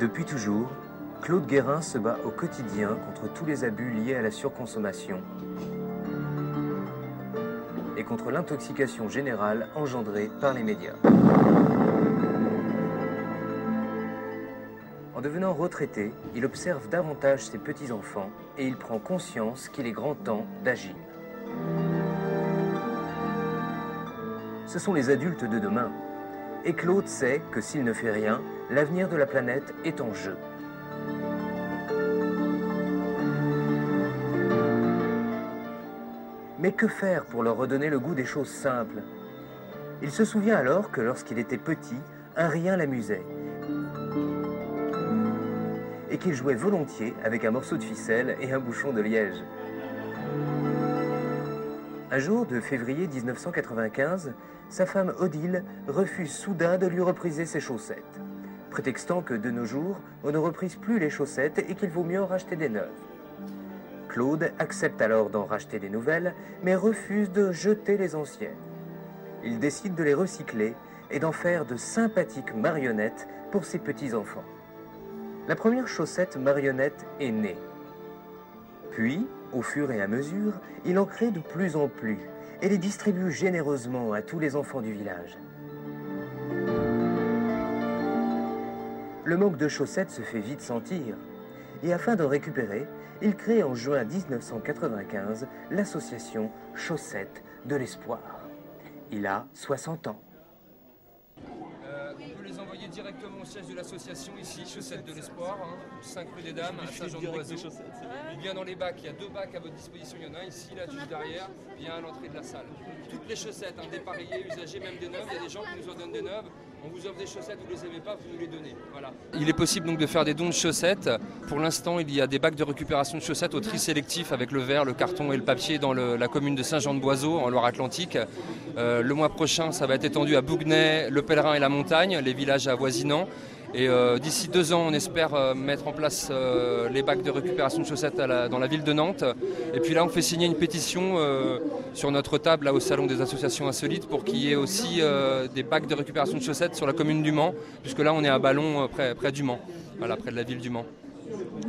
Depuis toujours, Claude Guérin se bat au quotidien contre tous les abus liés à la surconsommation et contre l'intoxication générale engendrée par les médias. En devenant retraité, il observe davantage ses petits-enfants et il prend conscience qu'il est grand temps d'agir. Ce sont les adultes de demain. Et Claude sait que s'il ne fait rien, l'avenir de la planète est en jeu. Mais que faire pour leur redonner le goût des choses simples? Il se souvient alors que lorsqu'il était petit, un rien l'amusait. Et qu'il jouait volontiers avec un morceau de ficelle et un bouchon de liège. Un jour de février 1995, sa femme Odile refuse soudain de lui repriser ses chaussettes, prétextant que de nos jours, on ne reprise plus les chaussettes et qu'il vaut mieux en racheter des neuves. Claude accepte alors d'en racheter des nouvelles, mais refuse de jeter les anciennes. Il décide de les recycler et d'en faire de sympathiques marionnettes pour ses petits-enfants. La première chaussette marionnette est née. Puis, au fur et à mesure, il en crée de plus en plus et les distribue généreusement à tous les enfants du village. Le manque de chaussettes se fait vite sentir, et afin d'en récupérer, il crée en juin 1995 l'association Chaussettes de l'Espoir. Il a 60 ans. Euh, directement au siège de l'association ici, Chaussettes de l'Espoir, 5 rue des Dames, à Saint-Jean-de-Boiseau. Ou bien dans les bacs, il y a deux bacs à votre disposition, il y en a un ici, là, juste derrière, bien à l'entrée de la salle. Toutes les chaussettes, hein, dépareillées, usagées, même des neuves, il y a des gens qui nous en donnent des neuves. On vous offre des chaussettes, vous ne les aimez pas, vous nous les donnez. Il est possible donc de faire des dons de chaussettes. Pour l'instant, il y a des bacs de récupération de chaussettes au tri sélectif avec le verre, le carton et le papier dans la commune de Saint-Jean-de-Boiseau, en Loire-Atlantique. Euh, le mois prochain, ça va être étendu à Bouguenais, Le Pèlerin et la Montagne, les villages avoisinants. Et euh, d'ici deux ans, on espère euh, mettre en place euh, les bacs de récupération de chaussettes dans la ville de Nantes. Et puis là, on fait signer une pétition sur notre table, là au salon des associations insolites, pour qu'il y ait aussi des bacs de récupération de chaussettes sur la commune du Mans, puisque là, on est à Ballon, près, du Mans, près de la ville du Mans.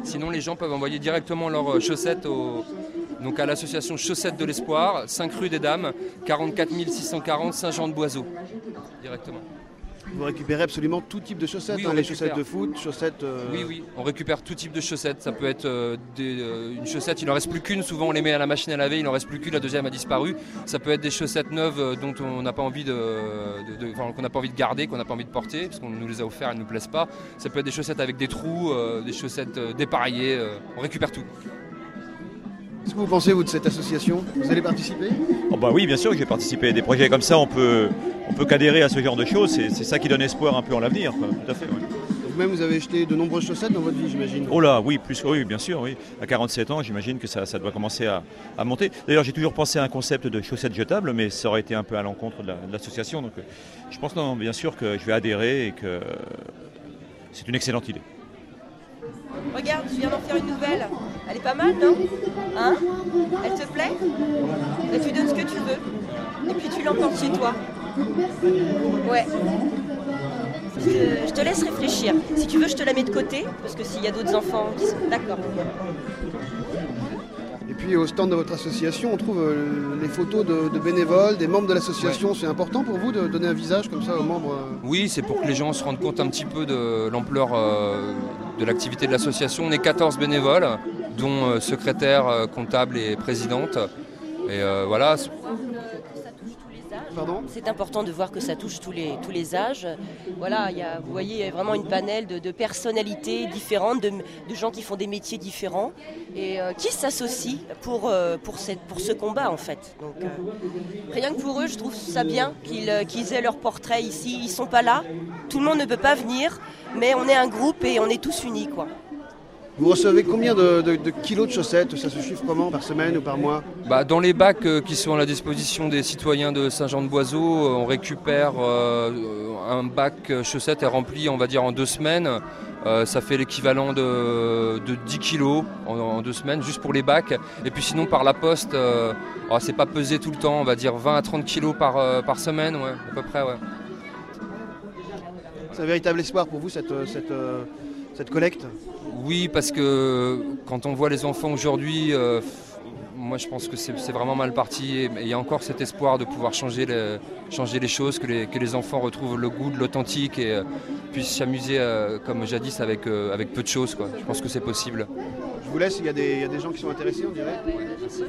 Sinon, les gens peuvent envoyer directement leurs chaussettes au- donc à l'association Chaussettes de l'Espoir, 5 rue des Dames, 44 640 Saint-Jean-de-Boiseau, directement. Vous récupérez absolument tout type de chaussettes, Oui, hein, les chaussettes de foot, chaussettes. euh, Oui, oui, on récupère tout type de chaussettes. Ça peut être euh, des, euh, une chaussette, il n'en reste plus qu'une. Souvent, on les met à la machine à laver, il n'en reste plus qu'une. La deuxième a disparu. Ça peut être des chaussettes neuves dont on n'a pas envie de, de- de- enfin, qu'on n'a pas envie de garder, qu'on n'a pas envie de porter, parce qu'on nous les a offerts, elles ne nous plaisent pas. Ça peut être des chaussettes avec des trous, des chaussettes dépareillées. on récupère tout. Qu'est-ce que vous pensez, vous, de cette association? Vous allez participer? Oh bah oui, bien sûr que j'ai participé à des projets comme ça. On peut, on peut qu'adhérer à ce genre de choses. C'est c'est ça qui donne espoir un peu en l'avenir. Tout à fait. ouais. Vous-même, vous avez acheté de nombreuses chaussettes dans votre vie, j'imagine. Oh là, oui, plus, oui, bien sûr, oui. À 47 ans, j'imagine que ça, ça doit commencer à, à monter. D'ailleurs, j'ai toujours pensé à un concept de chaussettes jetables, mais ça aurait été un peu à l'encontre de la- de l'association. Donc, euh, je pense, non, bien sûr, que je vais adhérer et que c'est une excellente idée. Regarde, je viens d'en faire une nouvelle. Elle est pas mal, non Hein Elle te plaît Et tu donnes ce que tu veux. Et puis tu l'emportes chez toi. Ouais. Je te, je te laisse réfléchir. Si tu veux, je te la mets de côté, parce que s'il y a d'autres enfants qui sont... D'accord. Et puis, au stand de votre association, on trouve euh, les photos de, de bénévoles, des membres de l'association. C'est important pour vous de donner un visage comme ça aux membres euh, Oui, c'est pour que les gens se rendent compte un petit peu de l'ampleur euh, de l'activité de l'association. On est 14 bénévoles, dont euh, secrétaire, euh, comptable et présidente. Et euh, voilà, C'est important de voir que ça touche tous les, tous les âges. Voilà, il y a, vous voyez, il y a vraiment une panel de, personnalités différentes, de, gens qui font des métiers différents et euh, qui s'associent pour, euh, pour, pour ce combat en fait. Euh, rien que pour eux, je trouve ça bien qu'ils aient leur portrait ici. Ils sont pas là, tout le monde ne peut pas venir, mais on est un groupe et on est tous unis quoi. Vous recevez combien de, de- de kilos de chaussettes? Ça se chiffre comment Par semaine ou par mois? Bah, dans les bacs euh, qui sont à la disposition des citoyens de Saint-Jean-de-Boiseau, euh, on récupère euh, un bac chaussettes est rempli, on va dire, en deux semaines. Ça fait l'équivalent de, de 10 kilos en, en deux semaines, juste pour les bacs. Et puis sinon, par la poste, oh, c'est pas pesé tout le temps, on va dire 20 à 30 kilos par, par semaine, ouais, à peu près. Ouais. C'est un véritable espoir pour vous, cette, cette, cette collecte Oui, parce que quand on voit les enfants aujourd'hui, euh, moi je pense que c'est vraiment mal parti. Et il y a encore cet espoir de pouvoir changer les, choses, que les, enfants retrouvent le goût de l'authentique et euh, puissent s'amuser euh, comme jadis avec, peu de choses. Je pense que c'est possible. Je vous laisse, il y, a des, gens qui sont intéressés, on dirait. Merci.